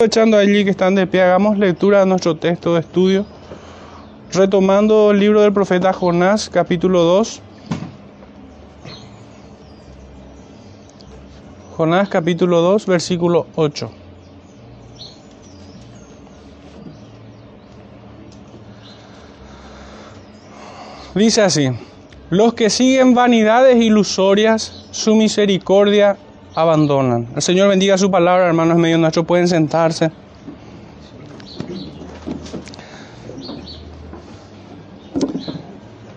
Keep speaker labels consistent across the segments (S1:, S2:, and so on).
S1: Aprovechando allí que están de pie, hagamos lectura de nuestro texto de estudio, retomando el libro del profeta Jonás, capítulo 2. Jonás, capítulo 2, versículo 8. Dice así, los que siguen vanidades ilusorias, su misericordia abandonan. El Señor bendiga su palabra, hermanos medio nuestros, pueden sentarse.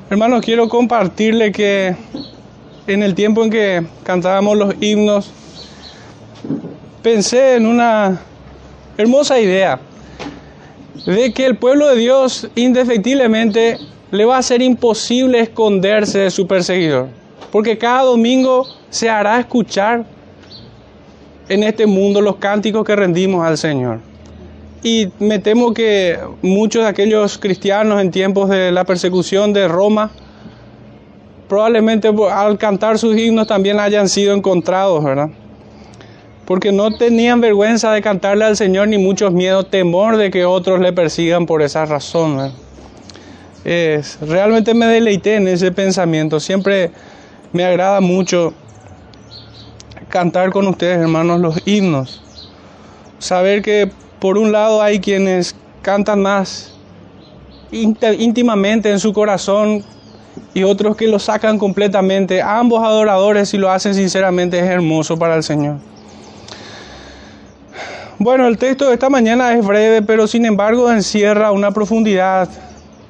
S1: Hermanos, quiero compartirle que en el tiempo en que cantábamos los himnos, pensé en una hermosa idea de que el pueblo de Dios indefectiblemente le va a ser imposible esconderse de su perseguidor, porque cada domingo se hará escuchar en este mundo los cánticos que rendimos al Señor. Y me temo que muchos de aquellos cristianos en tiempos de la persecución de Roma, probablemente al cantar sus himnos también hayan sido encontrados, ¿verdad? Porque no tenían vergüenza de cantarle al Señor ni muchos miedos, temor de que otros le persigan por esa razón. Es, realmente me deleité en ese pensamiento. Siempre me agrada mucho cantar con ustedes, hermanos, los himnos. Saber que por un lado hay quienes cantan más íntimamente en su corazón y otros que lo sacan completamente. Ambos adoradores, y lo hacen sinceramente, es hermoso para el Señor. Bueno, el texto de esta mañana es breve, pero sin embargo encierra una profundidad,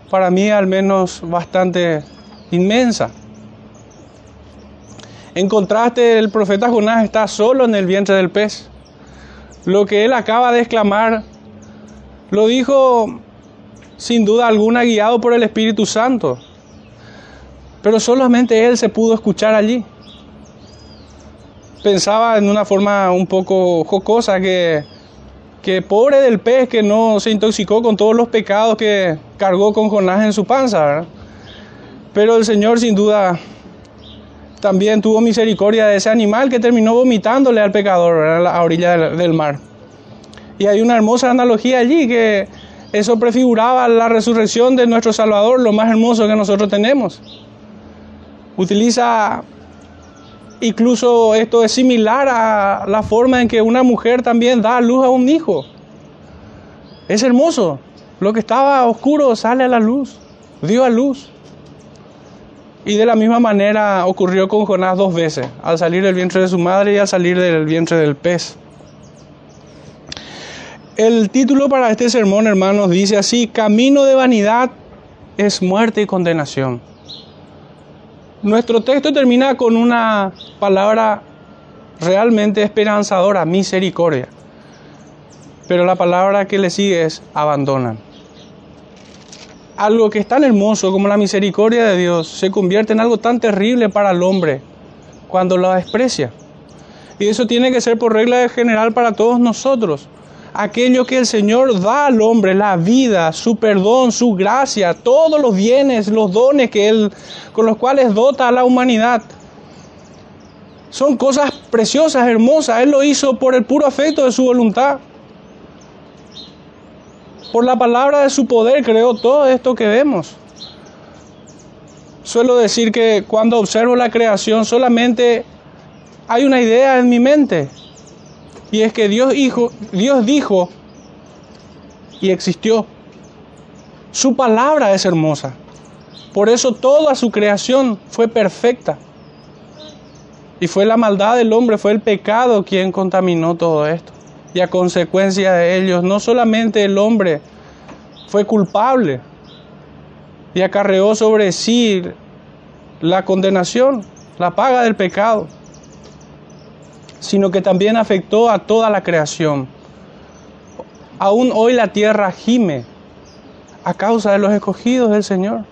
S1: para mí al menos bastante inmensa. En contraste, el profeta Jonás está solo en el vientre del pez. Lo que él acaba de exclamar lo dijo sin duda alguna guiado por el Espíritu Santo. Pero solamente él se pudo escuchar allí. Pensaba en una forma un poco jocosa que, que pobre del pez que no se intoxicó con todos los pecados que cargó con Jonás en su panza. Pero el Señor sin duda también tuvo misericordia de ese animal que terminó vomitándole al pecador a la orilla del mar. Y hay una hermosa analogía allí que eso prefiguraba la resurrección de nuestro Salvador, lo más hermoso que nosotros tenemos. Utiliza, incluso esto es similar a la forma en que una mujer también da luz a un hijo. Es hermoso. Lo que estaba oscuro sale a la luz, dio a luz. Y de la misma manera ocurrió con Jonás dos veces, al salir del vientre de su madre y al salir del vientre del pez. El título para este sermón, hermanos, dice así, Camino de vanidad es muerte y condenación. Nuestro texto termina con una palabra realmente esperanzadora, misericordia. Pero la palabra que le sigue es abandonan algo que es tan hermoso como la misericordia de Dios se convierte en algo tan terrible para el hombre cuando lo desprecia. Y eso tiene que ser por regla general para todos nosotros. Aquello que el Señor da al hombre, la vida, su perdón, su gracia, todos los bienes, los dones que Él, con los cuales dota a la humanidad. Son cosas preciosas, hermosas. Él lo hizo por el puro afecto de su voluntad. Por la palabra de su poder creó todo esto que vemos. Suelo decir que cuando observo la creación solamente hay una idea en mi mente. Y es que Dios, hijo, Dios dijo y existió. Su palabra es hermosa. Por eso toda su creación fue perfecta. Y fue la maldad del hombre, fue el pecado quien contaminó todo esto y a consecuencia de ellos, no solamente el hombre fue culpable y acarreó sobre sí la condenación, la paga del pecado, sino que también afectó a toda la creación. Aún hoy la tierra gime a causa de los escogidos del Señor.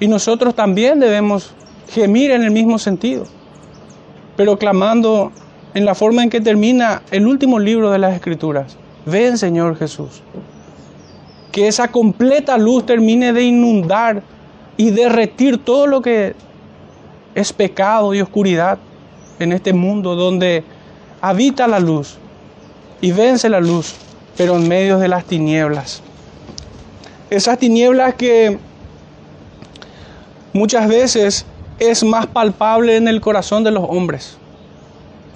S1: Y nosotros también debemos gemir en el mismo sentido, pero clamando en la forma en que termina el último libro de las Escrituras. Ven Señor Jesús. Que esa completa luz termine de inundar y derretir todo lo que es pecado y oscuridad en este mundo donde habita la luz. y vence la luz, pero en medio de las tinieblas. Esas tinieblas que muchas veces es más palpable en el corazón de los hombres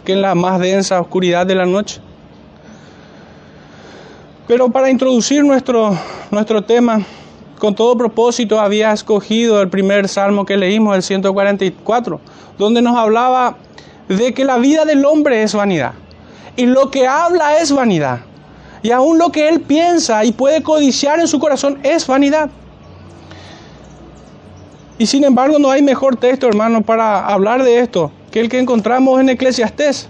S1: que en la más densa oscuridad de la noche. Pero para introducir nuestro, nuestro tema, con todo propósito había escogido el primer salmo que leímos, el 144, donde nos hablaba de que la vida del hombre es vanidad y lo que habla es vanidad. Y aún lo que él piensa y puede codiciar en su corazón es vanidad. Y sin embargo no hay mejor texto, hermano, para hablar de esto que el que encontramos en Eclesiastés,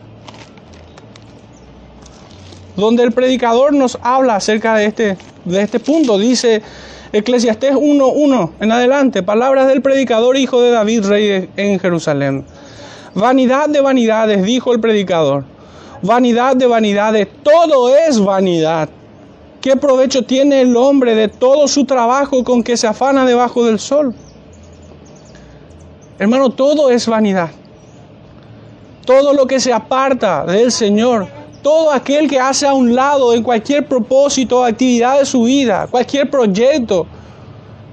S1: donde el predicador nos habla acerca de este, de este punto. Dice Eclesiastés 1.1 en adelante, palabras del predicador hijo de David, rey en Jerusalén. Vanidad de vanidades, dijo el predicador. Vanidad de vanidades, todo es vanidad. ¿Qué provecho tiene el hombre de todo su trabajo con que se afana debajo del sol? Hermano, todo es vanidad. Todo lo que se aparta del Señor, todo aquel que hace a un lado en cualquier propósito o actividad de su vida, cualquier proyecto,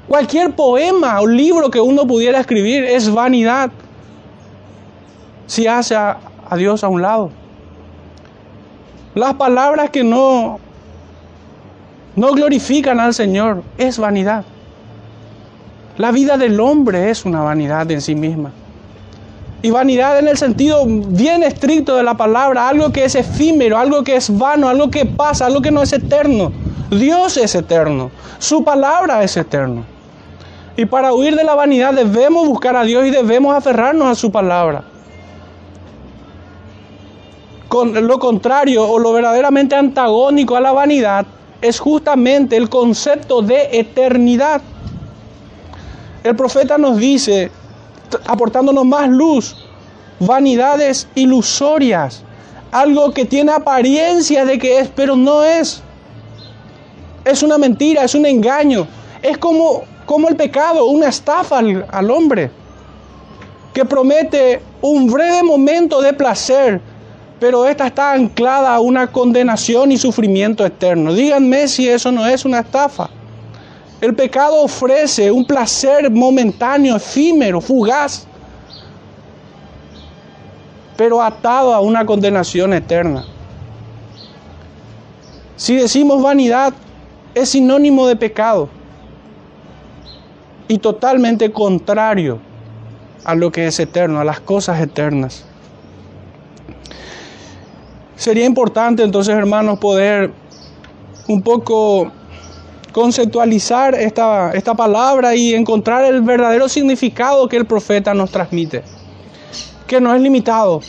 S1: cualquier poema o libro que uno pudiera escribir, es vanidad si hace a, Dios a un lado. Las palabras que no, no glorifican al Señor es vanidad. La vida del hombre es una vanidad en sí misma. Y vanidad en el sentido bien estricto de la palabra, algo que es efímero, algo que es vano, algo que pasa, algo que no es eterno. Dios es eterno, su palabra es eterno. Y para huir de la vanidad debemos buscar a Dios y debemos aferrarnos a su palabra con lo contrario o lo verdaderamente antagónico a la vanidad es justamente el concepto de eternidad. El profeta nos dice, aportándonos más luz, vanidades ilusorias, algo que tiene apariencia de que es, pero no es. Es una mentira, es un engaño, es como, como el pecado, una estafa al, al hombre, que promete un breve momento de placer, pero esta está anclada a una condenación y sufrimiento eterno. Díganme si eso no es una estafa. El pecado ofrece un placer momentáneo, efímero, fugaz, pero atado a una condenación eterna. Si decimos vanidad, es sinónimo de pecado y totalmente contrario a lo que es eterno, a las cosas eternas. Sería importante entonces, hermanos, poder un poco conceptualizar esta, esta palabra y encontrar el verdadero significado que el profeta nos transmite, que no es limitado,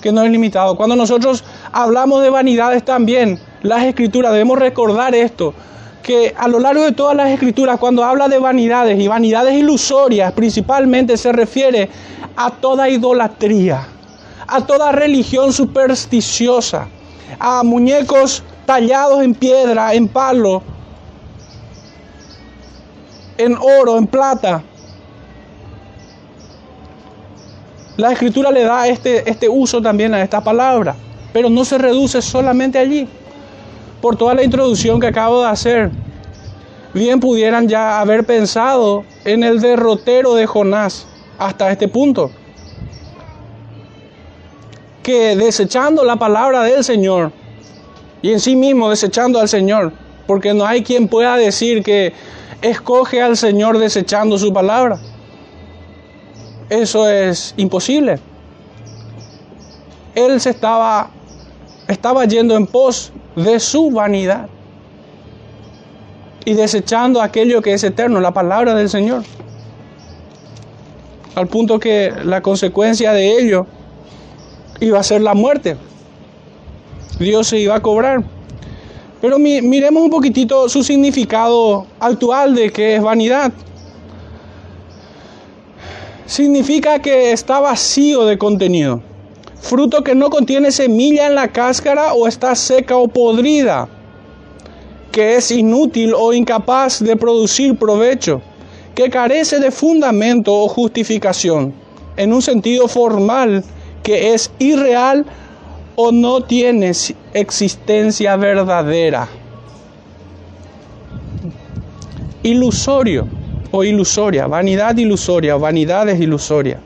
S1: que no es limitado. Cuando nosotros hablamos de vanidades también, las escrituras, debemos recordar esto, que a lo largo de todas las escrituras, cuando habla de vanidades y vanidades ilusorias, principalmente se refiere a toda idolatría a toda religión supersticiosa, a muñecos tallados en piedra, en palo, en oro, en plata. La escritura le da este, este uso también a esta palabra, pero no se reduce solamente allí. Por toda la introducción que acabo de hacer, bien pudieran ya haber pensado en el derrotero de Jonás hasta este punto que desechando la palabra del Señor y en sí mismo desechando al Señor, porque no hay quien pueda decir que escoge al Señor desechando su palabra. Eso es imposible. Él se estaba estaba yendo en pos de su vanidad y desechando aquello que es eterno, la palabra del Señor. Al punto que la consecuencia de ello iba a ser la muerte. Dios se iba a cobrar. Pero miremos un poquitito su significado actual de que es vanidad. Significa que está vacío de contenido. Fruto que no contiene semilla en la cáscara o está seca o podrida. Que es inútil o incapaz de producir provecho. Que carece de fundamento o justificación. En un sentido formal que es irreal o no tiene existencia verdadera. Ilusorio o ilusoria, vanidad ilusoria, vanidad es ilusoria.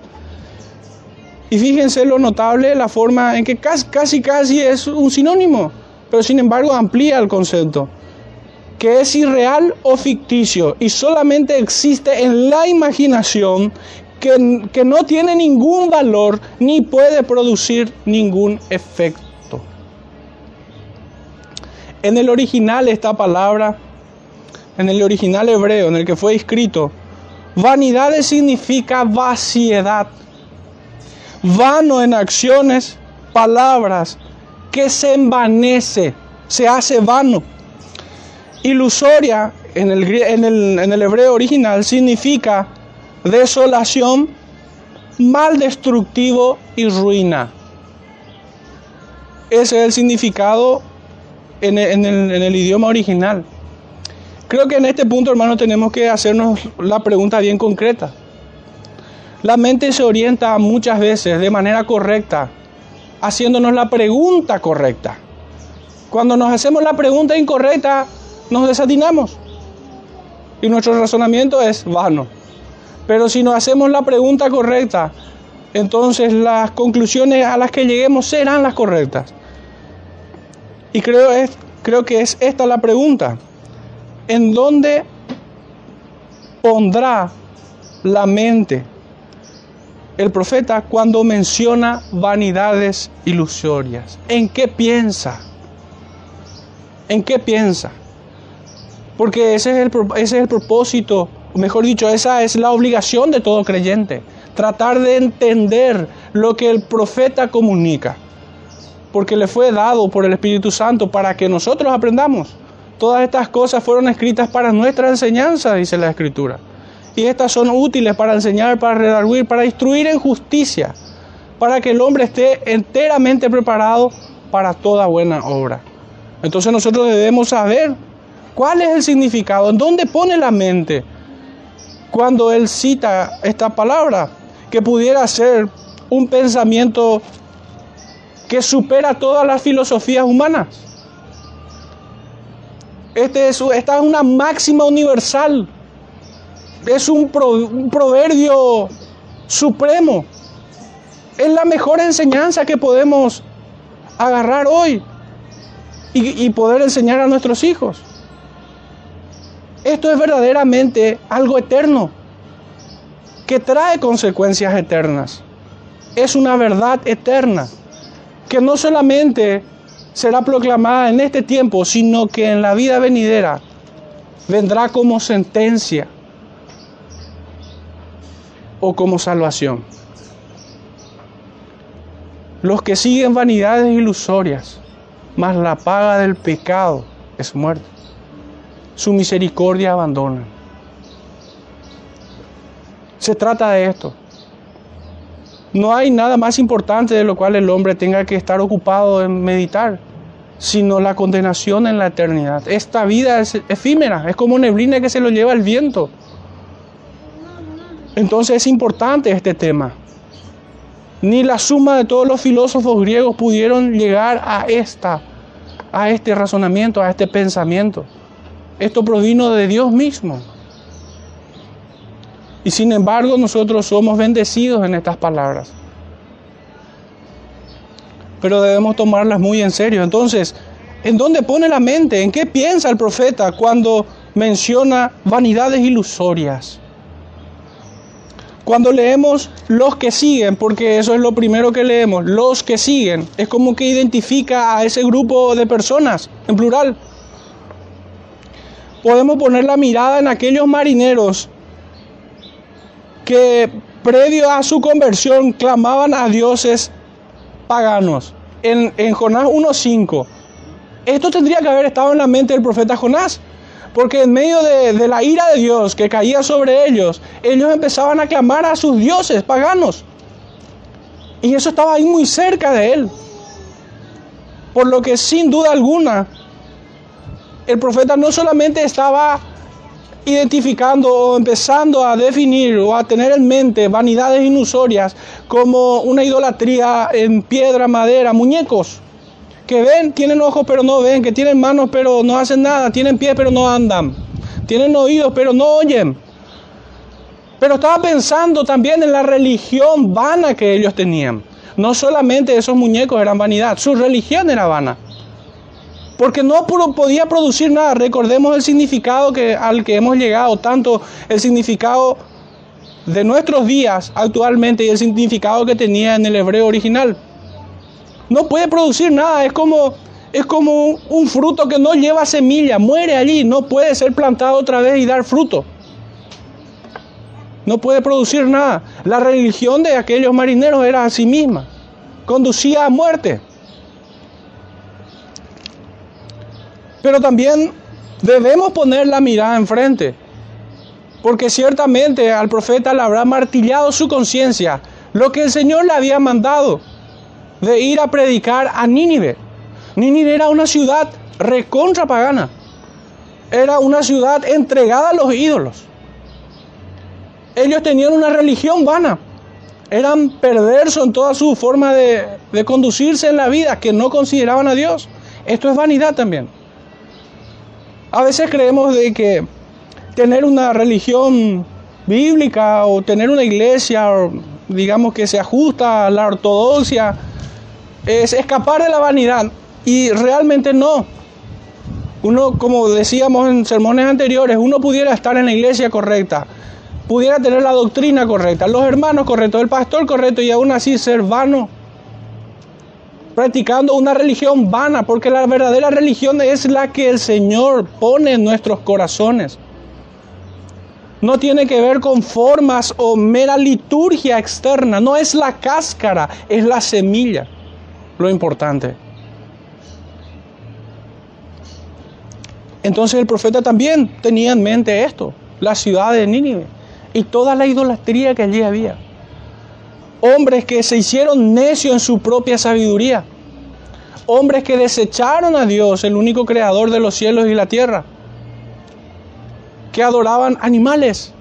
S1: Y fíjense lo notable, la forma en que casi, casi, casi es un sinónimo, pero sin embargo amplía el concepto, que es irreal o ficticio y solamente existe en la imaginación que, no tiene ningún valor ni puede producir ningún efecto. En el original esta palabra, en el original hebreo en el que fue escrito, vanidades significa vaciedad vano en acciones, palabras, que se envanece, se hace vano. Ilusoria en el, en el hebreo original significa desolación, mal destructivo y ruina. Ese es el significado en el, idioma original. Creo que en este punto, hermano, tenemos que hacernos la pregunta bien concreta. La mente se orienta muchas veces de manera correcta, haciéndonos la pregunta correcta. Cuando nos hacemos la pregunta incorrecta, nos desatinamos. Y nuestro razonamiento es vano. Pero si nos hacemos la pregunta correcta, entonces las conclusiones a las que lleguemos serán las correctas. Y creo, es, creo que es esta la pregunta. ¿En dónde pondrá la mente el profeta cuando menciona vanidades ilusorias? ¿En qué piensa? ¿En qué piensa? Porque ese es, el, ese es el propósito, mejor dicho, esa es la obligación de todo creyente. Tratar de entender lo que el profeta comunica. Porque le fue dado por el Espíritu Santo para que nosotros aprendamos. Todas estas cosas fueron escritas para nuestra enseñanza, dice la Escritura y estas son útiles para enseñar, para redarguir, para instruir en justicia, para que el hombre esté enteramente preparado para toda buena obra. Entonces nosotros debemos saber cuál es el significado, en dónde pone la mente cuando él cita esta palabra, que pudiera ser un pensamiento que supera todas las filosofías humanas. Este es, esta es una máxima universal es un, proverbio supremo. Es la mejor enseñanza que podemos agarrar hoy y, y poder enseñar a nuestros hijos. Esto es verdaderamente algo eterno, que trae consecuencias eternas. Es una verdad eterna, que no solamente será proclamada en este tiempo, sino que en la vida venidera vendrá como sentencia o como salvación. Los que siguen vanidades ilusorias, mas la paga del pecado es muerte. Su misericordia abandonan. Se trata de esto. No hay nada más importante de lo cual el hombre tenga que estar ocupado en meditar, sino la condenación en la eternidad. Esta vida es efímera, es como neblina que se lo lleva el viento. Entonces es importante este tema. Ni la suma de todos los filósofos griegos pudieron llegar a esta a este razonamiento, a este pensamiento. Esto provino de Dios mismo. Y sin embargo, nosotros somos bendecidos en estas palabras. Pero debemos tomarlas muy en serio. Entonces, ¿en dónde pone la mente? ¿En qué piensa el profeta cuando menciona vanidades ilusorias? Cuando leemos los que siguen, porque eso es lo primero que leemos, los que siguen, es como que identifica a ese grupo de personas, en plural. Podemos poner la mirada en aquellos marineros que previo a su conversión clamaban a dioses paganos. En, en Jonás 1.5. Esto tendría que haber estado en la mente del profeta Jonás. Porque en medio de, la ira de Dios que caía sobre ellos, ellos empezaban a clamar a sus dioses paganos. Y eso estaba ahí muy cerca de él. Por lo que sin duda alguna, el profeta no solamente estaba identificando o empezando a definir o a tener en mente vanidades ilusorias como una idolatría en piedra, madera, muñecos que ven, tienen ojos pero no ven, que tienen manos pero no hacen nada, tienen pies pero no andan, tienen oídos pero no oyen. Pero estaba pensando también en la religión vana que ellos tenían. No solamente esos muñecos eran vanidad, su religión era vana. Porque no podía producir nada. Recordemos el significado al que hemos llegado, tanto el significado de nuestros días actualmente y el significado que tenía en el hebreo original. No puede producir nada, es como, es como un, fruto que no lleva semilla, muere allí, no puede ser plantado otra vez y dar fruto. No puede producir nada. La religión de aquellos marineros era a sí misma, conducía a muerte. Pero también debemos poner la mirada enfrente, porque ciertamente al profeta le habrá martillado su conciencia lo que el Señor le había mandado de ir a predicar a Nínive. Nínive era una ciudad recontra pagana. Era una ciudad entregada a los ídolos. Ellos tenían una religión vana. Eran perversos en toda su forma de, de conducirse en la vida, que no consideraban a Dios. Esto es vanidad también. A veces creemos de que tener una religión bíblica o tener una iglesia, digamos que se ajusta a la ortodoxia, es escapar de la vanidad y realmente no. Uno, como decíamos en sermones anteriores, uno pudiera estar en la iglesia correcta, pudiera tener la doctrina correcta, los hermanos correctos, el pastor correcto y aún así ser vano, practicando una religión vana, porque la verdadera religión es la que el Señor pone en nuestros corazones. No tiene que ver con formas o mera liturgia externa, no es la cáscara, es la semilla lo importante. Entonces el profeta también tenía en mente esto, la ciudad de Nínive y toda la idolatría que allí había. Hombres que se hicieron necios en su propia sabiduría. Hombres que desecharon a Dios, el único creador de los cielos y la tierra. Que adoraban animales.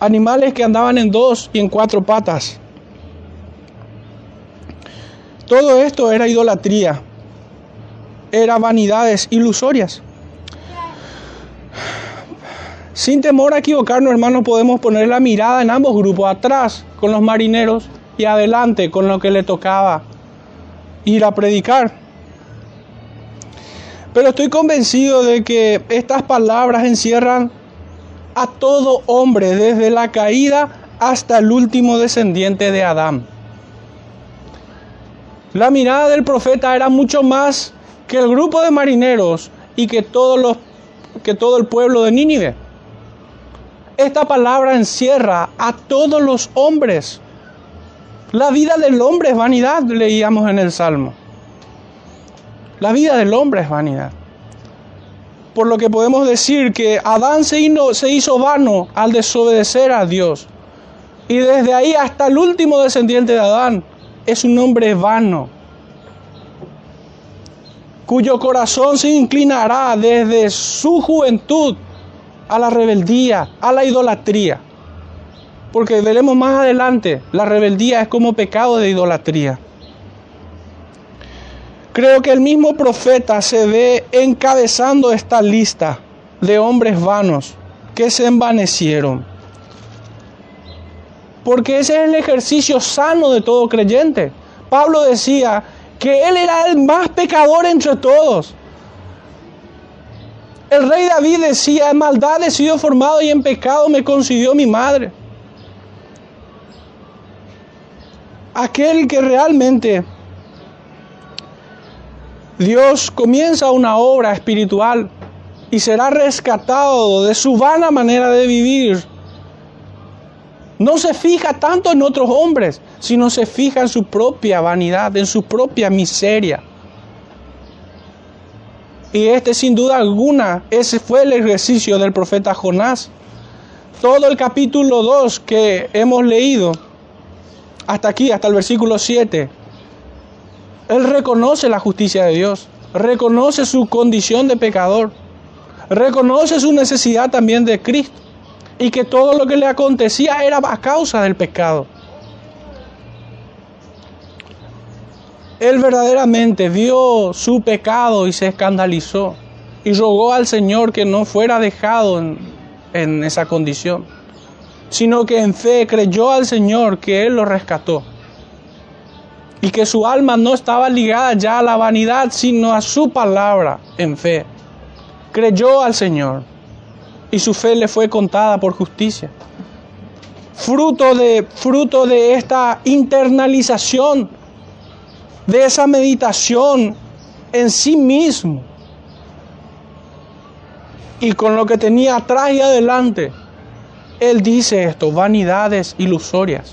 S1: animales que andaban en dos y en cuatro patas. Todo esto era idolatría, era vanidades ilusorias. Sin temor a equivocarnos, hermanos, podemos poner la mirada en ambos grupos, atrás con los marineros y adelante con lo que le tocaba ir a predicar. Pero estoy convencido de que estas palabras encierran a todo hombre desde la caída hasta el último descendiente de Adán. La mirada del profeta era mucho más que el grupo de marineros y que, todos los, que todo el pueblo de Nínive. Esta palabra encierra a todos los hombres. La vida del hombre es vanidad, leíamos en el Salmo. La vida del hombre es vanidad por lo que podemos decir que Adán se hizo, vano al desobedecer a Dios. Y desde ahí hasta el último descendiente de Adán es un hombre vano, cuyo corazón se inclinará desde su juventud a la rebeldía, a la idolatría. Porque veremos más adelante, la rebeldía es como pecado de idolatría. Creo que el mismo profeta se ve encabezando esta lista de hombres vanos que se envanecieron. Porque ese es el ejercicio sano de todo creyente. Pablo decía que él era el más pecador entre todos. El rey David decía, en maldad he sido formado y en pecado me concibió mi madre. Aquel que realmente Dios comienza una obra espiritual y será rescatado de su vana manera de vivir. No se fija tanto en otros hombres, sino se fija en su propia vanidad, en su propia miseria. Y este sin duda alguna, ese fue el ejercicio del profeta Jonás. Todo el capítulo 2 que hemos leído, hasta aquí, hasta el versículo 7, él reconoce la justicia de Dios. reconoce su condición de pecador, reconoce su necesidad también de Cristo y que todo lo que le acontecía era a causa del pecado. Él verdaderamente vio su pecado y se escandalizó y rogó al Señor que no fuera dejado en, en esa condición, sino que en fe creyó al Señor que Él lo rescató y que su alma no estaba ligada ya a la vanidad, sino a su palabra en fe. Creyó al Señor y su fe le fue contada por justicia. Fruto de, fruto de esta internalización, de esa meditación en sí mismo y con lo que tenía atrás y adelante, él dice esto, vanidades ilusorias.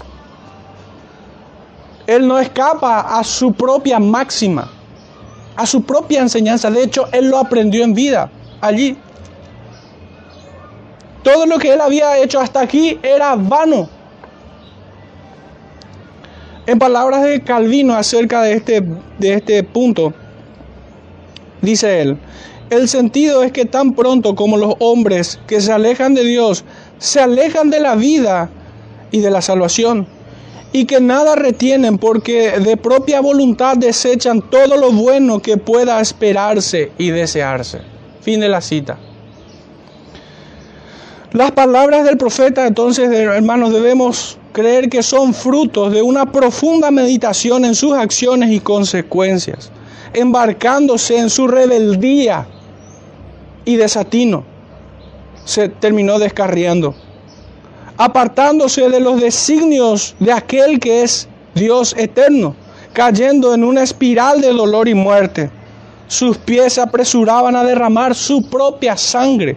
S1: Él no escapa a su propia máxima, a su propia enseñanza. De hecho, él lo aprendió en vida, allí. Todo lo que él había hecho hasta aquí era vano. En palabras de Calvino acerca de este, de este punto, dice él, el sentido es que tan pronto como los hombres que se alejan de Dios se alejan de la vida y de la salvación, y que nada retienen porque de propia voluntad desechan todo lo bueno que pueda esperarse y desearse. Fin de la cita. Las palabras del profeta entonces, hermanos, debemos creer que son frutos de una profunda meditación en sus acciones y consecuencias, embarcándose en su rebeldía y desatino. Se terminó descarriando apartándose de los designios de aquel que es Dios eterno, cayendo en una espiral de dolor y muerte. Sus pies se apresuraban a derramar su propia sangre,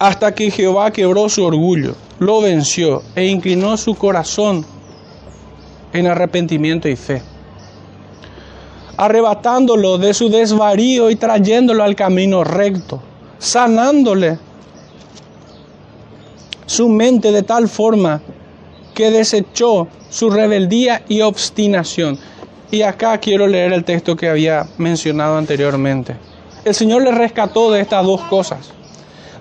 S1: hasta que Jehová quebró su orgullo, lo venció e inclinó su corazón en arrepentimiento y fe, arrebatándolo de su desvarío y trayéndolo al camino recto, sanándole su mente de tal forma que desechó su rebeldía y obstinación. Y acá quiero leer el texto que había mencionado anteriormente. El Señor le rescató de estas dos cosas,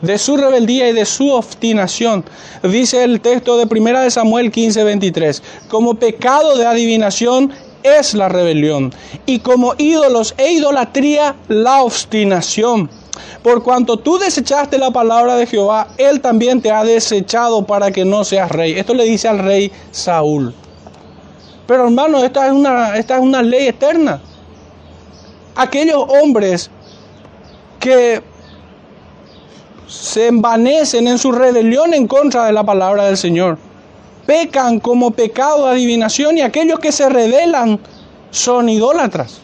S1: de su rebeldía y de su obstinación. Dice el texto de 1 de Samuel 15, 23, como pecado de adivinación es la rebelión y como ídolos e idolatría la obstinación. Por cuanto tú desechaste la palabra de Jehová, Él también te ha desechado para que no seas rey. Esto le dice al rey Saúl. Pero hermano, esta es una, esta es una ley eterna. Aquellos hombres que se envanecen en su rebelión en contra de la palabra del Señor, pecan como pecado de adivinación y aquellos que se rebelan son idólatras.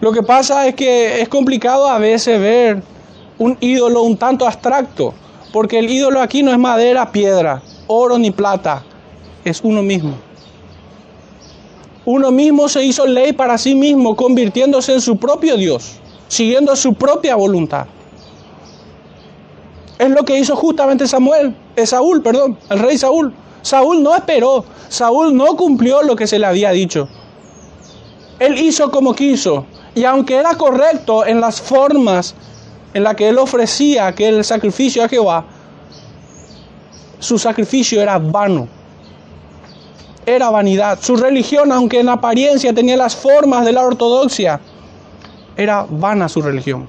S1: Lo que pasa es que es complicado a veces ver un ídolo un tanto abstracto, porque el ídolo aquí no es madera, piedra, oro ni plata, es uno mismo. Uno mismo se hizo ley para sí mismo, convirtiéndose en su propio Dios, siguiendo su propia voluntad. Es lo que hizo justamente Samuel, eh, Saúl, perdón, el rey Saúl. Saúl no esperó, Saúl no cumplió lo que se le había dicho. Él hizo como quiso, y aunque era correcto en las formas en las que él ofrecía aquel sacrificio a Jehová, su sacrificio era vano. Era vanidad. Su religión, aunque en apariencia tenía las formas de la ortodoxia, era vana su religión.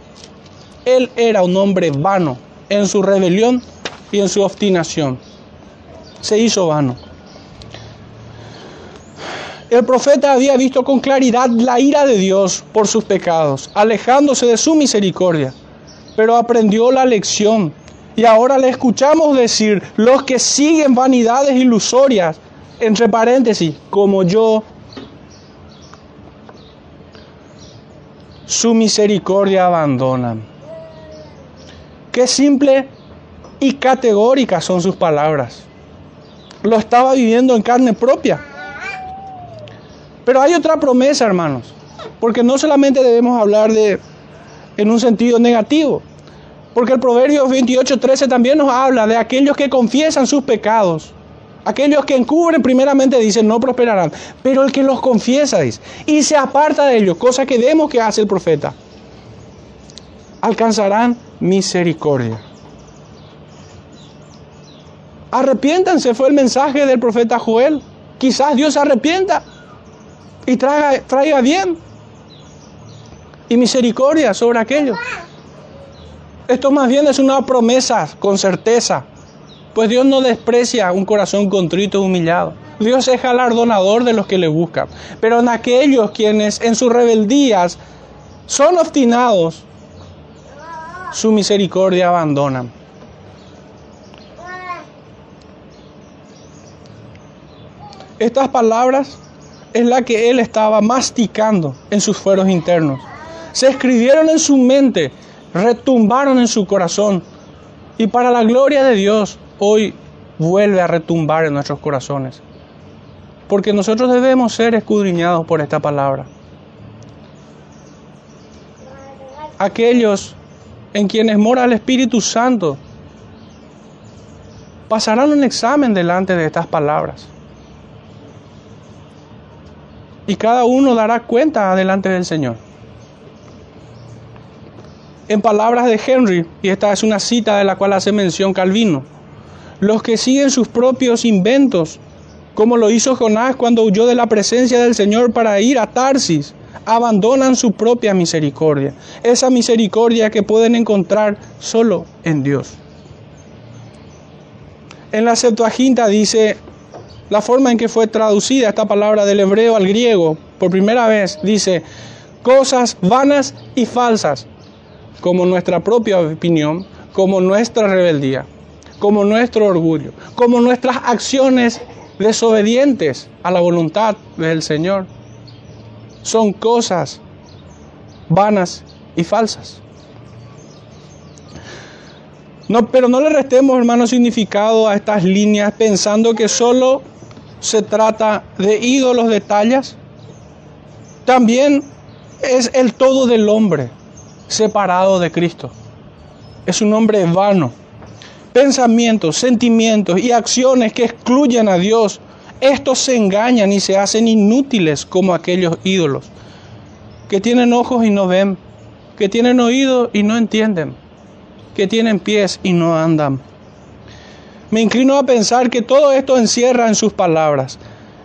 S1: Él era un hombre vano en su rebelión y en su obstinación. Se hizo vano. El profeta había visto con claridad la ira de Dios por sus pecados, alejándose de su misericordia, pero aprendió la lección. Y ahora le escuchamos decir, los que siguen vanidades ilusorias, entre paréntesis, como yo, su misericordia abandonan. Qué simple y categórica son sus palabras. Lo estaba viviendo en carne propia. Pero hay otra promesa, hermanos, porque no solamente debemos hablar de en un sentido negativo, porque el Proverbio 28:13 también nos habla de aquellos que confiesan sus pecados, Aquellos que encubren primeramente dicen no prosperarán, pero el que los confiesa dice, y se aparta de ellos, cosa que vemos que hace el profeta, alcanzarán misericordia. Arrepiéntanse, fue el mensaje del profeta Joel. Quizás Dios arrepienta y traiga, traiga bien y misericordia sobre aquellos. Esto más bien es una promesa con certeza, pues Dios no desprecia un corazón contrito y humillado. Dios es galardonador de los que le buscan, pero en aquellos quienes en sus rebeldías son obstinados, su misericordia abandonan. Estas palabras es la que él estaba masticando en sus fueros internos. Se escribieron en su mente, retumbaron en su corazón. Y para la gloria de Dios, hoy vuelve a retumbar en nuestros corazones. Porque nosotros debemos ser escudriñados por esta palabra. Aquellos en quienes mora el Espíritu Santo pasarán un examen delante de estas palabras. Y cada uno dará cuenta delante del Señor. En palabras de Henry, y esta es una cita de la cual hace mención Calvino, los que siguen sus propios inventos, como lo hizo Jonás cuando huyó de la presencia del Señor para ir a Tarsis, abandonan su propia misericordia, esa misericordia que pueden encontrar solo en Dios. En la Septuaginta dice la forma en que fue traducida esta palabra del hebreo al griego por primera vez, dice cosas vanas y falsas, como nuestra propia opinión, como nuestra rebeldía como nuestro orgullo, como nuestras acciones desobedientes a la voluntad del Señor. Son cosas vanas y falsas. No, pero no le restemos, hermano, significado a estas líneas pensando que solo se trata de ídolos de tallas. También es el todo del hombre separado de Cristo. Es un hombre vano pensamientos, sentimientos y acciones que excluyen a Dios, estos se engañan y se hacen inútiles como aquellos ídolos, que tienen ojos y no ven, que tienen oídos y no entienden, que tienen pies y no andan. Me inclino a pensar que todo esto encierra en sus palabras.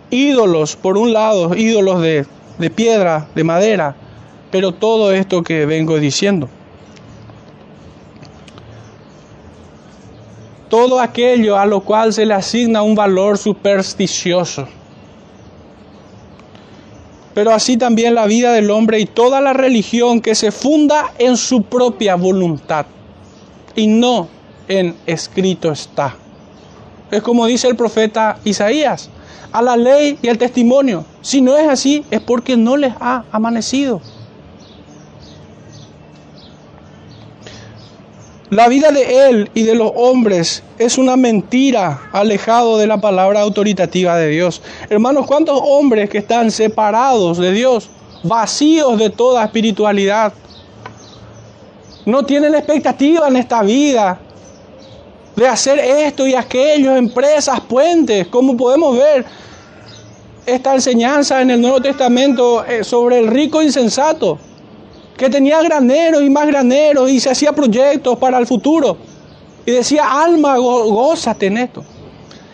S1: Ídolos, por un lado, ídolos de, de piedra, de madera, pero todo esto que vengo diciendo. Todo aquello a lo cual se le asigna un valor supersticioso. Pero así también la vida del hombre y toda la religión que se funda en su propia voluntad y no en escrito está. Es como dice el profeta Isaías, a la ley y al testimonio. Si no es así, es porque no les ha amanecido. La vida de él y de los hombres es una mentira alejado de la palabra autoritativa de Dios. Hermanos, ¿cuántos hombres que están separados de Dios, vacíos de toda espiritualidad, no tienen expectativa en esta vida de hacer esto y aquello, empresas, puentes, como podemos ver esta enseñanza en el Nuevo Testamento eh, sobre el rico insensato? Que tenía graneros y más graneros y se hacía proyectos para el futuro. Y decía, alma, gózate en esto.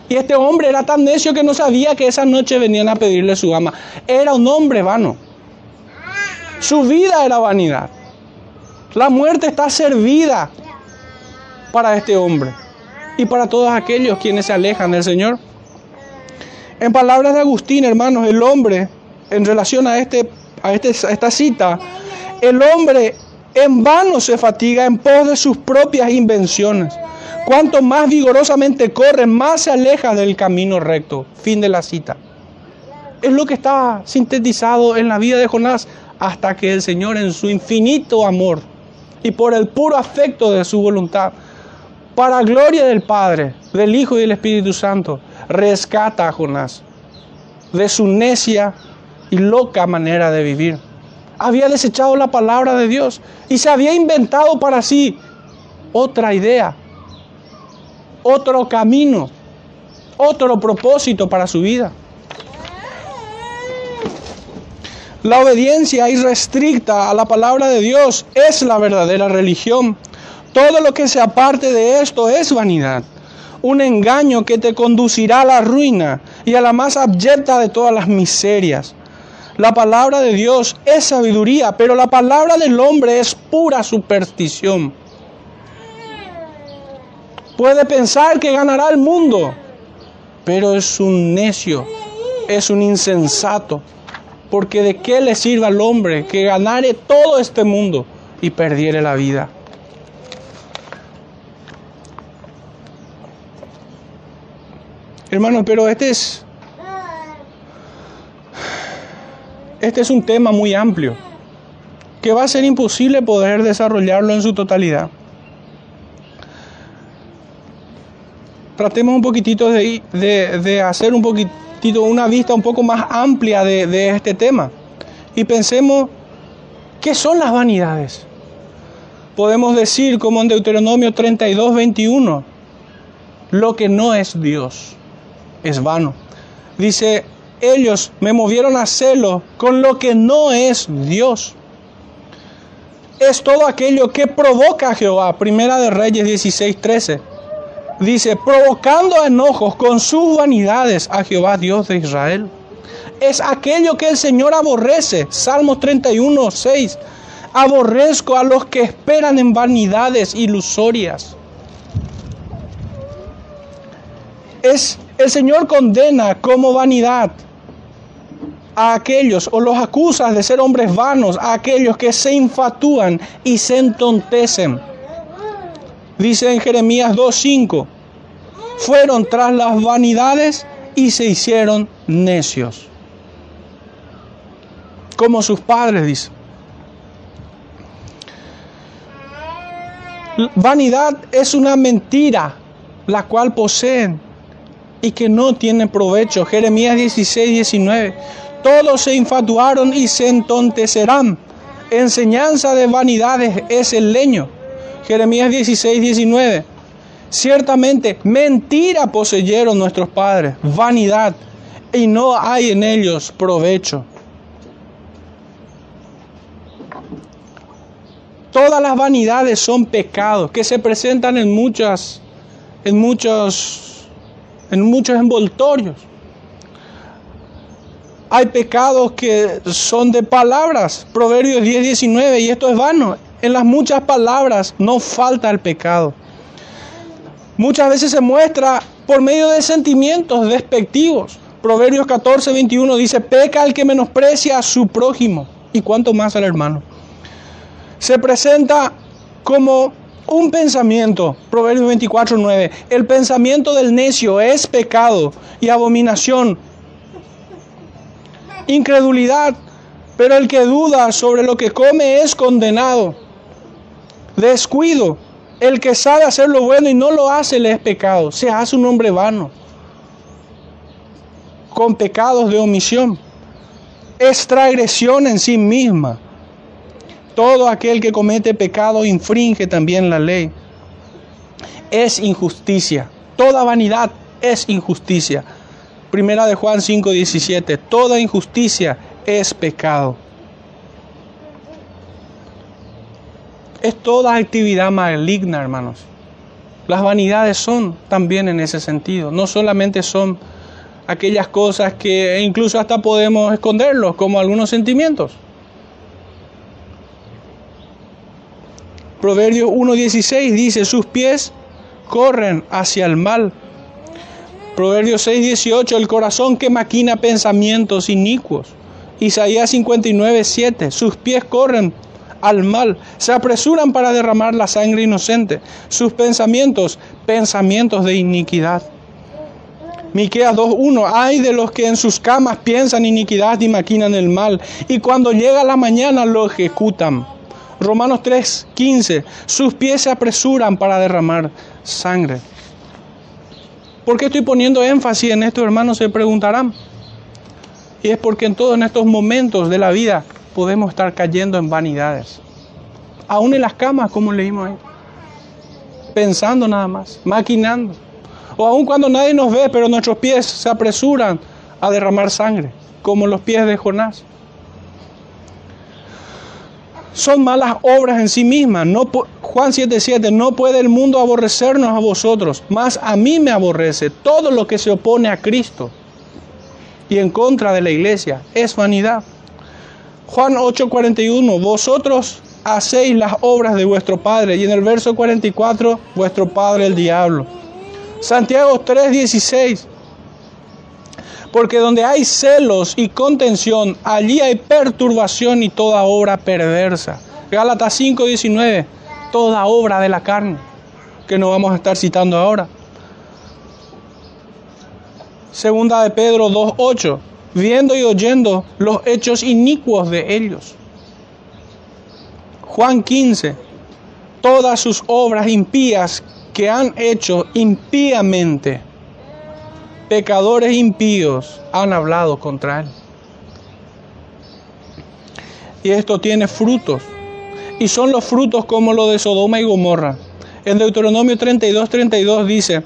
S1: Y este hombre era tan necio que no sabía que esa noche venían a pedirle su ama. Era un hombre vano. Su vida era vanidad. La muerte está servida para este hombre y para todos aquellos quienes se alejan del Señor. En palabras de Agustín, hermanos, el hombre, en relación a, este, a, este, a esta cita, el hombre en vano se fatiga en pos de sus propias invenciones. Cuanto más vigorosamente corre, más se aleja del camino recto. Fin de la cita. Es lo que está sintetizado en la vida de Jonás hasta que el Señor en su infinito amor y por el puro afecto de su voluntad, para gloria del Padre, del Hijo y del Espíritu Santo, rescata a Jonás de su necia y loca manera de vivir había desechado la palabra de Dios y se había inventado para sí otra idea, otro camino, otro propósito para su vida. La obediencia irrestricta a la palabra de Dios es la verdadera religión. Todo lo que se aparte de esto es vanidad, un engaño que te conducirá a la ruina y a la más abyecta de todas las miserias. La palabra de Dios es sabiduría, pero la palabra del hombre es pura superstición. Puede pensar que ganará el mundo, pero es un necio, es un insensato. Porque de qué le sirve al hombre que ganare todo este mundo y perdiere la vida. Hermano, pero este es este es un tema muy amplio que va a ser imposible poder desarrollarlo en su totalidad. Tratemos un poquitito de, de hacer un poquito una vista un poco más amplia de, este tema. Y pensemos, ¿qué son las vanidades? Podemos decir, como en Deuteronomio 32, 21, lo que no es Dios es vano. Dice, ellos me movieron a hacerlo con lo que no es Dios. Es todo aquello que provoca a Jehová. Primera de Reyes 16, 13 dice, provocando enojos con sus vanidades a Jehová Dios de Israel. Es aquello que el Señor aborrece. Salmos 31, 6. Aborrezco a los que esperan en vanidades ilusorias. Es el Señor condena como vanidad a aquellos o los acusa de ser hombres vanos, a aquellos que se infatúan y se entontecen Dice en Jeremías 2.5, fueron tras las vanidades y se hicieron necios. Como sus padres, dice. Vanidad es una mentira la cual poseen y que no tiene provecho. Jeremías 16, 19. Todos se infatuaron y se entontecerán. Enseñanza de vanidades es el leño Jeremías 16, 19. Ciertamente, mentira poseyeron nuestros padres, vanidad, y no hay en ellos provecho. Todas las vanidades son pecados que se presentan en muchas, en muchos, en muchos envoltorios. Hay pecados que son de palabras, Proverbios 10, 19, y esto es vano. En las muchas palabras no falta el pecado. Muchas veces se muestra por medio de sentimientos despectivos. Proverbios 14, 21 dice, peca el que menosprecia a su prójimo y cuanto más al hermano. Se presenta como un pensamiento, Proverbios 24, 9, el pensamiento del necio es pecado y abominación, incredulidad, pero el que duda sobre lo que come es condenado. Descuido. El que sabe hacer lo bueno y no lo hace le es pecado. Se hace un hombre vano. Con pecados de omisión. Es transgresión en sí misma. Todo aquel que comete pecado infringe también la ley. Es injusticia. Toda vanidad es injusticia. Primera de Juan 5:17. Toda injusticia es pecado. es toda actividad maligna, hermanos. Las vanidades son también en ese sentido. No solamente son aquellas cosas que incluso hasta podemos esconderlos, como algunos sentimientos. Proverbios 1.16 dice, sus pies corren hacia el mal. Proverbios 6.18, el corazón que maquina pensamientos inicuos. Isaías 59.7, sus pies corren al mal, se apresuran para derramar la sangre inocente, sus pensamientos, pensamientos de iniquidad. Miqueas 2:1 Hay de los que en sus camas piensan iniquidad y maquinan el mal, y cuando llega la mañana lo ejecutan. Romanos 3:15 Sus pies se apresuran para derramar sangre. ¿Por qué estoy poniendo énfasis en esto, hermanos? Se preguntarán. Y es porque en todos estos momentos de la vida podemos estar cayendo en vanidades. Aún en las camas, como leímos ahí. Pensando nada más, maquinando. O aun cuando nadie nos ve, pero nuestros pies se apresuran a derramar sangre, como los pies de Jonás. Son malas obras en sí mismas. No, Juan 7:7, no puede el mundo aborrecernos a vosotros, mas a mí me aborrece todo lo que se opone a Cristo y en contra de la iglesia. Es vanidad. Juan 8:41, vosotros hacéis las obras de vuestro Padre. Y en el verso 44, vuestro Padre el diablo. Santiago 3:16, porque donde hay celos y contención, allí hay perturbación y toda obra perversa. Gálatas 5:19, toda obra de la carne, que no vamos a estar citando ahora. Segunda de Pedro 2.8, viendo y oyendo los hechos inicuos de ellos. Juan 15, todas sus obras impías que han hecho impíamente, pecadores impíos han hablado contra él. Y esto tiene frutos, y son los frutos como los de Sodoma y Gomorra. En Deuteronomio 32, 32 dice,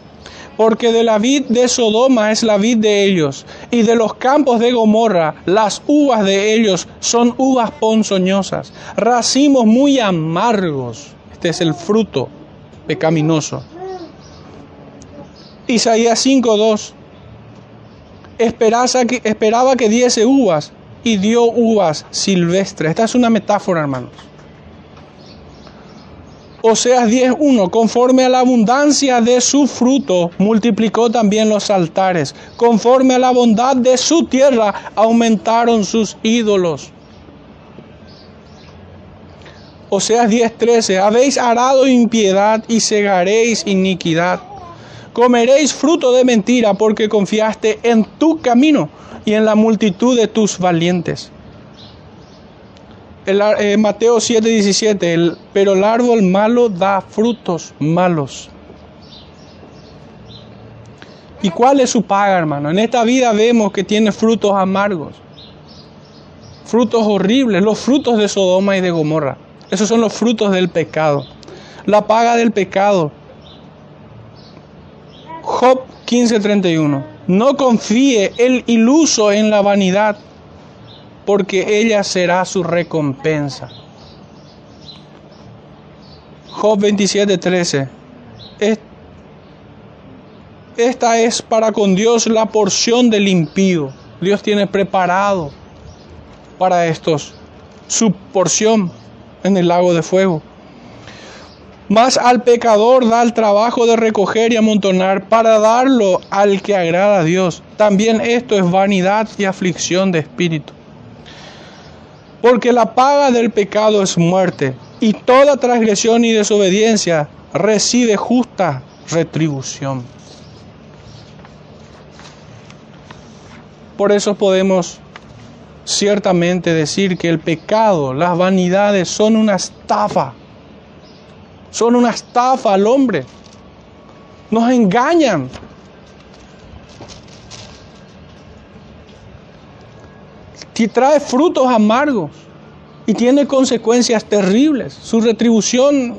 S1: porque de la vid de Sodoma es la vid de ellos, y de los campos de Gomorra las uvas de ellos son uvas ponzoñosas, racimos muy amargos. Este es el fruto pecaminoso. Isaías 5.2 esperaba que diese uvas y dio uvas silvestres. Esta es una metáfora, hermanos. Oseas 10.1, conforme a la abundancia de su fruto, multiplicó también los altares. Conforme a la bondad de su tierra, aumentaron sus ídolos. Oseas 10:13, habéis arado impiedad y segaréis iniquidad. Comeréis fruto de mentira porque confiaste en tu camino y en la multitud de tus valientes el, eh, Mateo 7:17, pero el árbol malo da frutos malos. ¿Y cuál es su paga, hermano? En esta vida vemos que tiene frutos amargos, frutos horribles, los frutos de Sodoma y de Gomorra. Esos son los frutos del pecado. La paga del pecado. Job 15:31. No confíe el iluso en la vanidad porque ella será su recompensa. Job 27:13. Esta es para con Dios la porción del impío. Dios tiene preparado para estos su porción en el lago de fuego. Mas al pecador da el trabajo de recoger y amontonar para darlo al que agrada a Dios. También esto es vanidad y aflicción de espíritu. Porque la paga del pecado es muerte, y toda transgresión y desobediencia recibe justa retribución. Por eso podemos ciertamente decir que el pecado, las vanidades son una estafa. Son una estafa al hombre. Nos engañan. y trae frutos amargos y tiene consecuencias terribles. Su retribución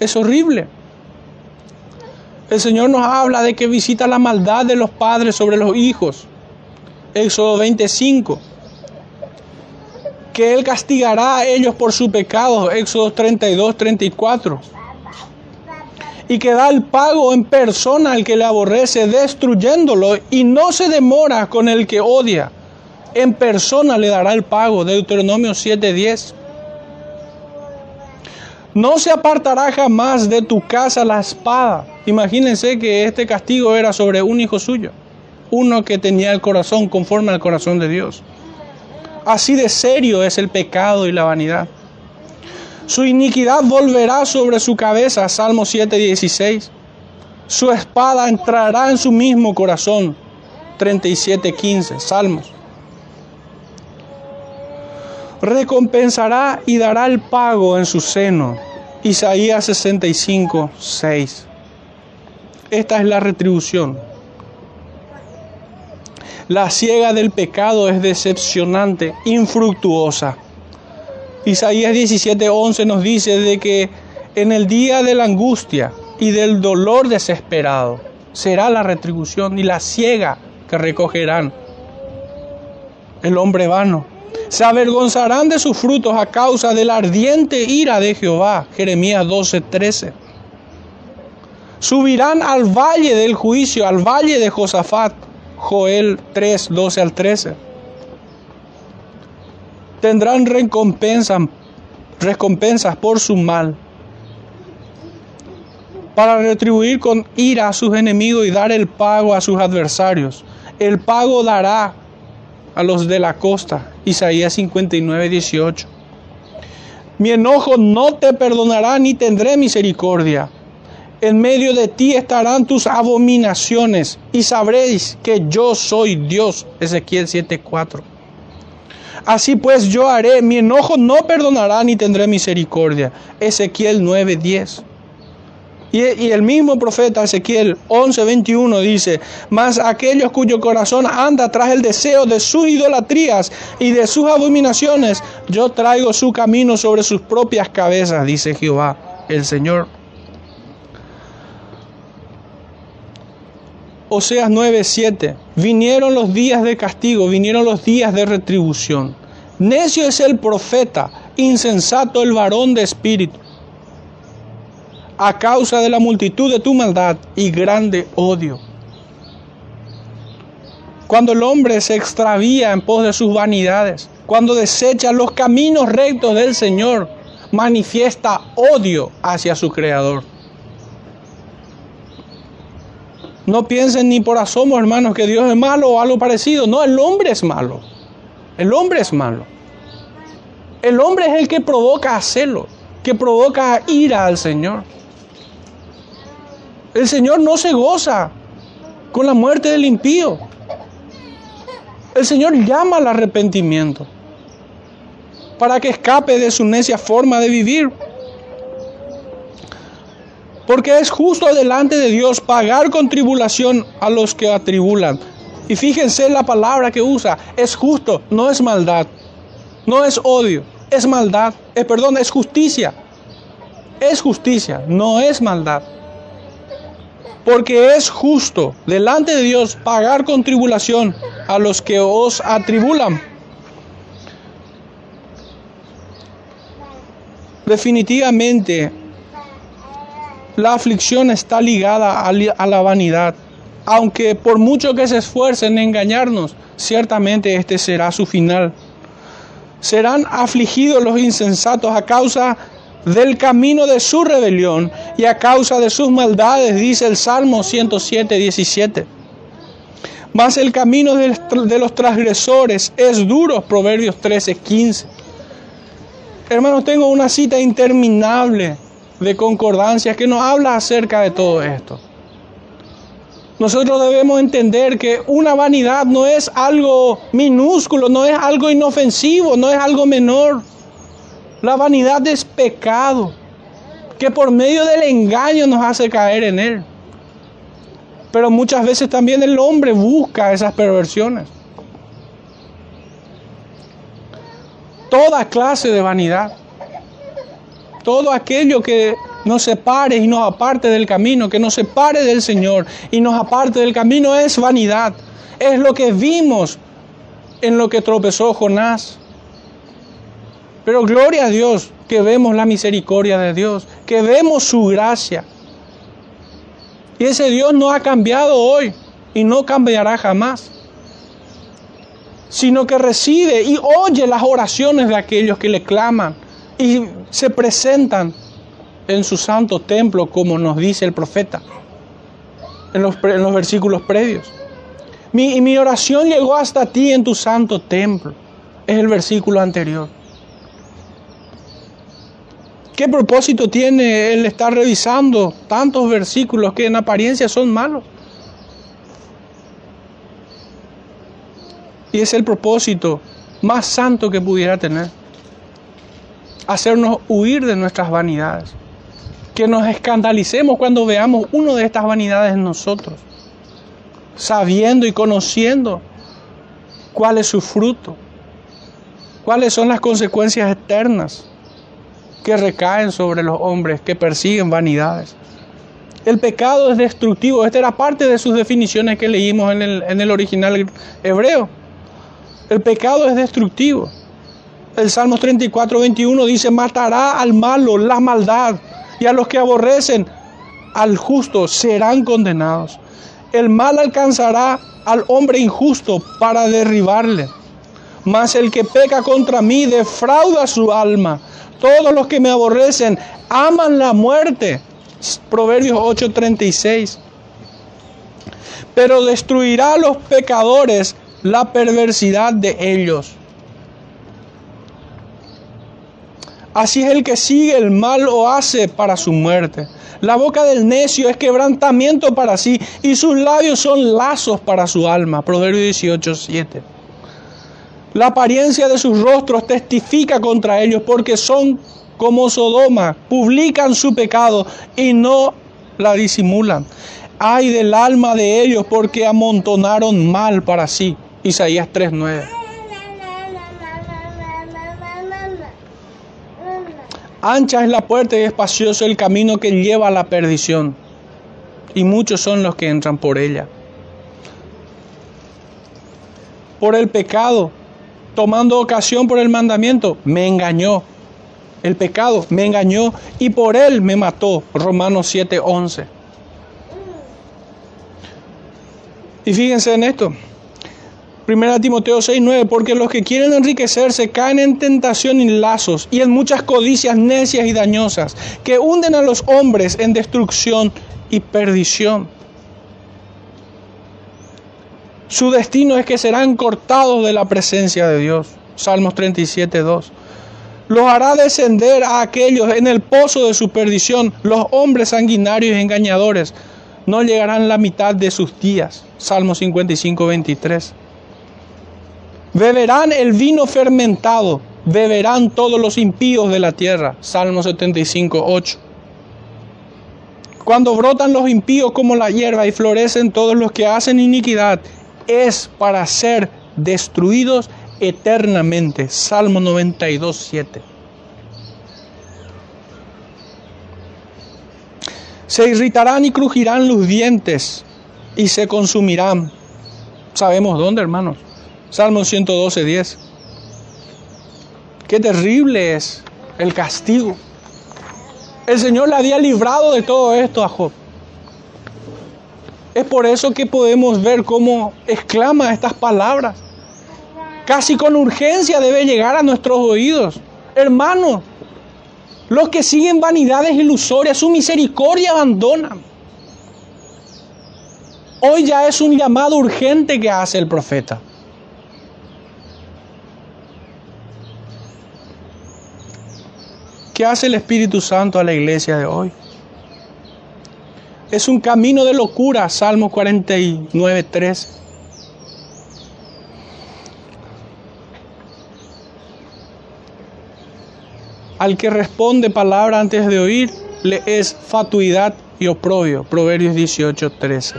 S1: es horrible. El Señor nos habla de que visita la maldad de los padres sobre los hijos. Éxodo 25. Que Él castigará a ellos por su pecado. Éxodo 32, 34. Y que da el pago en persona al que le aborrece, destruyéndolo. Y no se demora con el que odia en persona le dará el pago. Deuteronomio 7:10. No se apartará jamás de tu casa la espada. Imagínense que este castigo era sobre un hijo suyo, uno que tenía el corazón conforme al corazón de Dios. Así de serio es el pecado y la vanidad. Su iniquidad volverá sobre su cabeza, Salmo 7:16. Su espada entrará en su mismo corazón, 37:15, Salmos recompensará y dará el pago en su seno. Isaías 65, 6. Esta es la retribución. La ciega del pecado es decepcionante, infructuosa. Isaías 17, 11 nos dice de que en el día de la angustia y del dolor desesperado. Será la retribución y la ciega que recogerán el hombre vano. Se avergonzarán de sus frutos a causa de la ardiente ira de Jehová. Jeremías 12:13. Subirán al valle del juicio, al valle de Josafat. Joel 3, 12 al 13. Tendrán recompensas, recompensas por su mal, para retribuir con ira a sus enemigos y dar el pago a sus adversarios. El pago dará a los de la costa. Isaías 59, 18. Mi enojo no te perdonará ni tendré misericordia. En medio de ti estarán tus abominaciones y sabréis que yo soy Dios. Ezequiel 7:4. Así pues yo haré, mi enojo no perdonará ni tendré misericordia. Ezequiel 9:10. Y, el mismo profeta Ezequiel 11:21 dice, mas aquellos cuyo corazón anda tras el deseo de sus idolatrías y de sus abominaciones, yo traigo su camino sobre sus propias cabezas, dice Jehová el Señor. Oseas 9:7, vinieron los días de castigo, vinieron los días de retribución. Necio es el profeta, insensato el varón de espíritu a causa de la multitud de tu maldad y grande odio. Cuando el hombre se extravía en pos de sus vanidades, cuando desecha los caminos rectos del Señor, manifiesta odio hacia su Creador. No piensen ni por asomo, hermanos, que Dios es malo o algo parecido. No, el hombre es malo. El hombre es malo. El hombre es el que provoca celo, que provoca ira al Señor. El Señor no se goza con la muerte del impío. El Señor llama al arrepentimiento para que escape de su necia forma de vivir. Porque es justo delante de Dios pagar con tribulación a los que atribulan. Y fíjense la palabra que usa, es justo, no es maldad, no es odio, es maldad, es perdón, es justicia. Es justicia, no es maldad porque es justo delante de Dios pagar con tribulación a los que os atribulan. Definitivamente, la aflicción está ligada a la vanidad. Aunque por mucho que se esfuercen en engañarnos, ciertamente este será su final. Serán afligidos los insensatos a causa de del camino de su rebelión y a causa de sus maldades, dice el Salmo 107, 17. Mas el camino de los transgresores es duro, Proverbios 13, 15. Hermanos, tengo una cita interminable de concordancias que nos habla acerca de todo esto. Nosotros debemos entender que una vanidad no es algo minúsculo, no es algo inofensivo, no es algo menor. La vanidad es pecado que por medio del engaño nos hace caer en él. Pero muchas veces también el hombre busca esas perversiones. Toda clase de vanidad. Todo aquello que nos separe y nos aparte del camino, que nos separe del Señor y nos aparte del camino es vanidad. Es lo que vimos en lo que tropezó Jonás. Pero gloria a Dios que vemos la misericordia de Dios, que vemos su gracia. Y ese Dios no ha cambiado hoy y no cambiará jamás, sino que recibe y oye las oraciones de aquellos que le claman y se presentan en su santo templo, como nos dice el profeta en los, en los versículos previos. Mi, y mi oración llegó hasta ti en tu santo templo, es el versículo anterior. ¿Qué propósito tiene el estar revisando tantos versículos que en apariencia son malos? Y es el propósito más santo que pudiera tener. Hacernos huir de nuestras vanidades. Que nos escandalicemos cuando veamos una de estas vanidades en nosotros. Sabiendo y conociendo cuál es su fruto. Cuáles son las consecuencias eternas que recaen sobre los hombres que persiguen vanidades. El pecado es destructivo. Esta era parte de sus definiciones que leímos en el, en el original hebreo. El pecado es destructivo. El Salmo 34, 21 dice, matará al malo la maldad y a los que aborrecen al justo serán condenados. El mal alcanzará al hombre injusto para derribarle. Mas el que peca contra mí defrauda su alma. Todos los que me aborrecen aman la muerte. Proverbios 8:36. Pero destruirá a los pecadores la perversidad de ellos. Así es el que sigue el mal o hace para su muerte. La boca del necio es quebrantamiento para sí y sus labios son lazos para su alma. Proverbio 18, 7. La apariencia de sus rostros testifica contra ellos porque son como Sodoma, publican su pecado y no la disimulan. Ay del alma de ellos porque amontonaron mal para sí. Isaías 3:9. Ancha es la puerta y espacioso el camino que lleva a la perdición, y muchos son los que entran por ella. Por el pecado, tomando ocasión por el mandamiento, me engañó. El pecado me engañó y por él me mató. Romanos 7:11. Y fíjense en esto. Primera Timoteo 6, 9, porque los que quieren enriquecerse caen en tentación y lazos y en muchas codicias necias y dañosas que hunden a los hombres en destrucción y perdición. Su destino es que serán cortados de la presencia de Dios. Salmos 37, 2. Los hará descender a aquellos en el pozo de su perdición. Los hombres sanguinarios y engañadores no llegarán la mitad de sus días. Salmos 55, 23. Beberán el vino fermentado, beberán todos los impíos de la tierra. Salmo 75, 8. Cuando brotan los impíos como la hierba y florecen todos los que hacen iniquidad, es para ser destruidos eternamente. Salmo 92, 7. Se irritarán y crujirán los dientes y se consumirán. ¿Sabemos dónde, hermanos? Salmo 112, 10. Qué terrible es el castigo. El Señor le había librado de todo esto a Job. Es por eso que podemos ver cómo exclama estas palabras. Casi con urgencia debe llegar a nuestros oídos. Hermanos, los que siguen vanidades ilusorias, su misericordia abandonan. Hoy ya es un llamado urgente que hace el profeta. ¿Qué hace el Espíritu Santo a la iglesia de hoy? Es un camino de locura, Salmo 49, 3. Al que responde palabra antes de oír, le es fatuidad y oprobio, Proverbios 18, 13.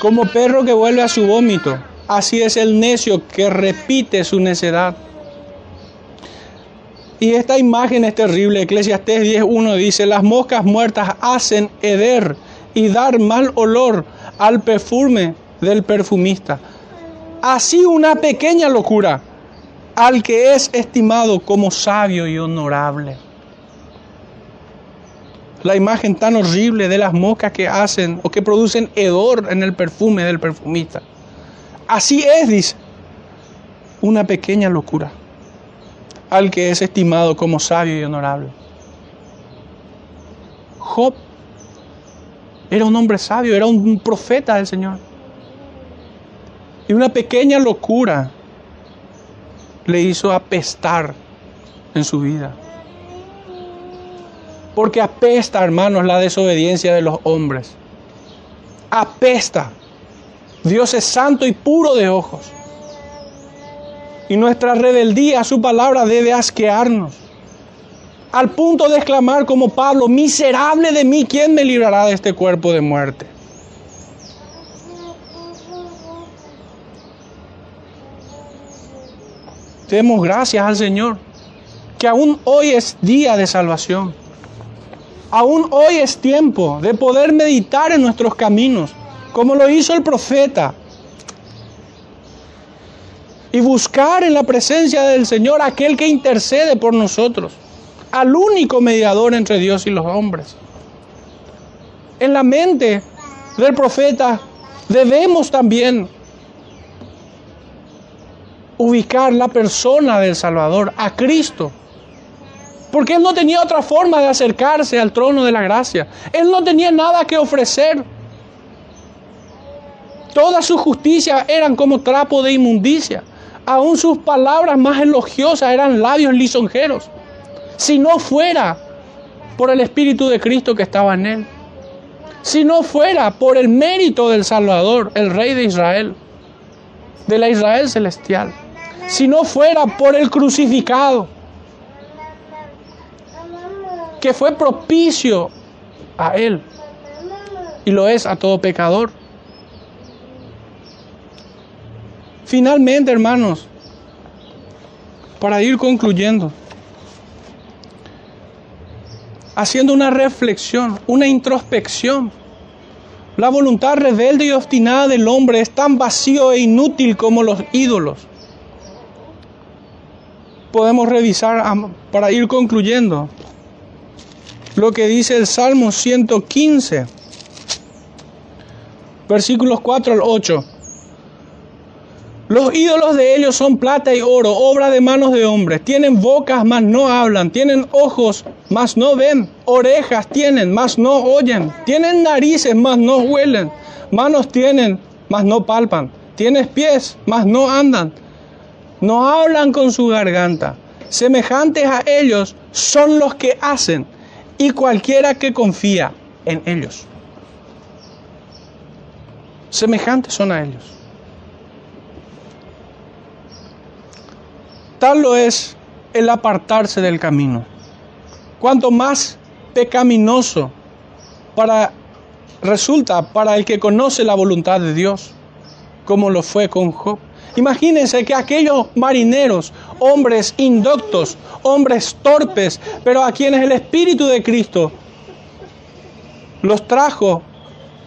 S1: Como perro que vuelve a su vómito, así es el necio que repite su necedad. Y esta imagen es terrible. Eclesiastés 10.1 dice, las moscas muertas hacen heder y dar mal olor al perfume del perfumista. Así una pequeña locura al que es estimado como sabio y honorable. La imagen tan horrible de las moscas que hacen o que producen hedor en el perfume del perfumista. Así es, dice, una pequeña locura al que es estimado como sabio y honorable. Job era un hombre sabio, era un profeta del Señor. Y una pequeña locura le hizo apestar en su vida. Porque apesta, hermanos, la desobediencia de los hombres. Apesta. Dios es santo y puro de ojos. Y nuestra rebeldía a su palabra debe asquearnos. Al punto de exclamar como Pablo, miserable de mí, ¿quién me librará de este cuerpo de muerte? Demos gracias al Señor, que aún hoy es día de salvación. Aún hoy es tiempo de poder meditar en nuestros caminos, como lo hizo el profeta, y buscar en la presencia del Señor aquel que intercede por nosotros, al único mediador entre Dios y los hombres. En la mente del profeta debemos también ubicar la persona del Salvador, a Cristo. Porque Él no tenía otra forma de acercarse al trono de la gracia. Él no tenía nada que ofrecer. Toda su justicia eran como trapo de inmundicia. Aún sus palabras más elogiosas eran labios lisonjeros. Si no fuera por el Espíritu de Cristo que estaba en él. Si no fuera por el mérito del Salvador, el Rey de Israel, de la Israel celestial. Si no fuera por el crucificado, que fue propicio a él y lo es a todo pecador. Finalmente, hermanos, para ir concluyendo, haciendo una reflexión, una introspección. La voluntad rebelde y obstinada del hombre es tan vacío e inútil como los ídolos. Podemos revisar para ir concluyendo lo que dice el Salmo 115, versículos 4 al 8. Los ídolos de ellos son plata y oro, obra de manos de hombres. Tienen bocas, mas no hablan. Tienen ojos, mas no ven. Orejas tienen, mas no oyen. Tienen narices, mas no huelen. Manos tienen, mas no palpan. Tienen pies, mas no andan. No hablan con su garganta. Semejantes a ellos son los que hacen y cualquiera que confía en ellos. Semejantes son a ellos. Es el apartarse del camino. Cuanto más pecaminoso para resulta para el que conoce la voluntad de Dios, como lo fue con Job. Imagínense que aquellos marineros, hombres indoctos, hombres torpes, pero a quienes el Espíritu de Cristo los trajo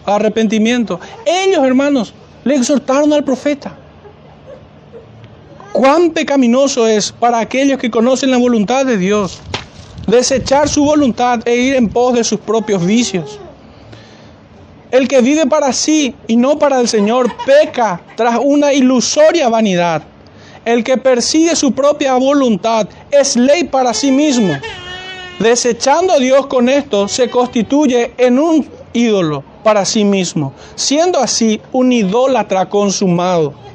S1: a arrepentimiento, ellos hermanos le exhortaron al profeta cuán pecaminoso es para aquellos que conocen la voluntad de Dios desechar su voluntad e ir en pos de sus propios vicios. El que vive para sí y no para el Señor peca tras una ilusoria vanidad. El que persigue su propia voluntad es ley para sí mismo. Desechando a Dios con esto, se constituye en un ídolo para sí mismo, siendo así un idólatra consumado.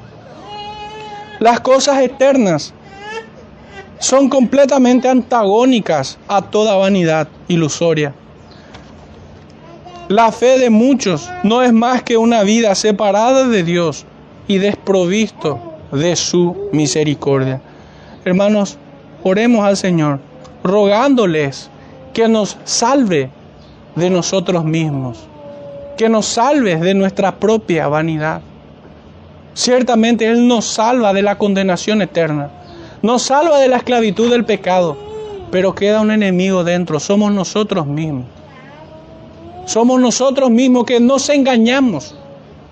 S1: Las cosas eternas son completamente antagónicas a toda vanidad ilusoria. La fe de muchos no es más que una vida separada de Dios y desprovisto de su misericordia. Hermanos, oremos al Señor, rogándoles que nos salve de nosotros mismos, que nos salve de nuestra propia vanidad. Ciertamente Él nos salva de la condenación eterna, nos salva de la esclavitud del pecado, pero queda un enemigo dentro, somos nosotros mismos. Somos nosotros mismos que nos engañamos,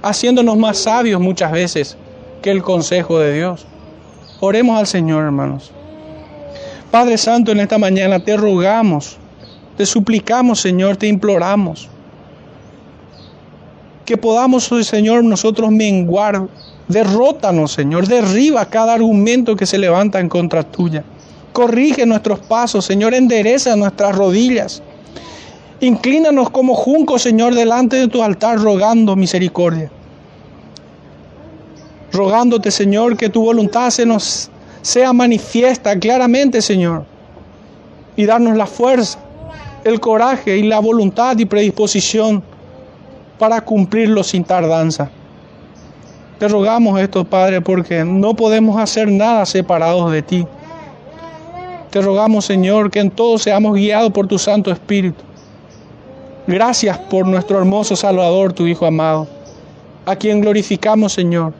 S1: haciéndonos más sabios muchas veces que el consejo de Dios. Oremos al Señor, hermanos. Padre Santo, en esta mañana te rogamos, te suplicamos, Señor, te imploramos que podamos, Señor, nosotros menguar. Derrótanos, Señor. Derriba cada argumento que se levanta en contra tuya. Corrige nuestros pasos, Señor. Endereza nuestras rodillas. Inclínanos como juncos, Señor, delante de tu altar, rogando misericordia. Rogándote, Señor, que tu voluntad se nos sea manifiesta claramente, Señor. Y darnos la fuerza, el coraje y la voluntad y predisposición para cumplirlo sin tardanza. Te rogamos esto, Padre, porque no podemos hacer nada separados de ti. Te rogamos, Señor, que en todo seamos guiados por tu Santo Espíritu. Gracias por nuestro hermoso Salvador, tu Hijo amado, a quien glorificamos, Señor,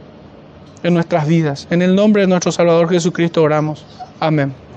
S1: en nuestras vidas. En el nombre de nuestro Salvador Jesucristo oramos. Amén.